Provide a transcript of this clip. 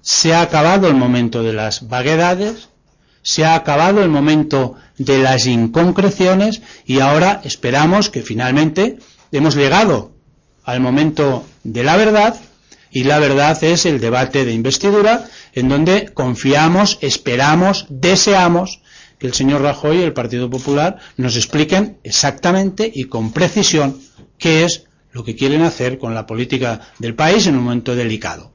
Se ha acabado el momento de las vaguedades, se ha acabado el momento de las inconcreciones y ahora esperamos que finalmente hemos llegado al momento de la verdad y la verdad es el debate de investidura en donde confiamos, esperamos, deseamos que el señor Rajoy y el Partido Popular nos expliquen exactamente y con precisión qué es lo que quieren hacer con la política del país en un momento delicado.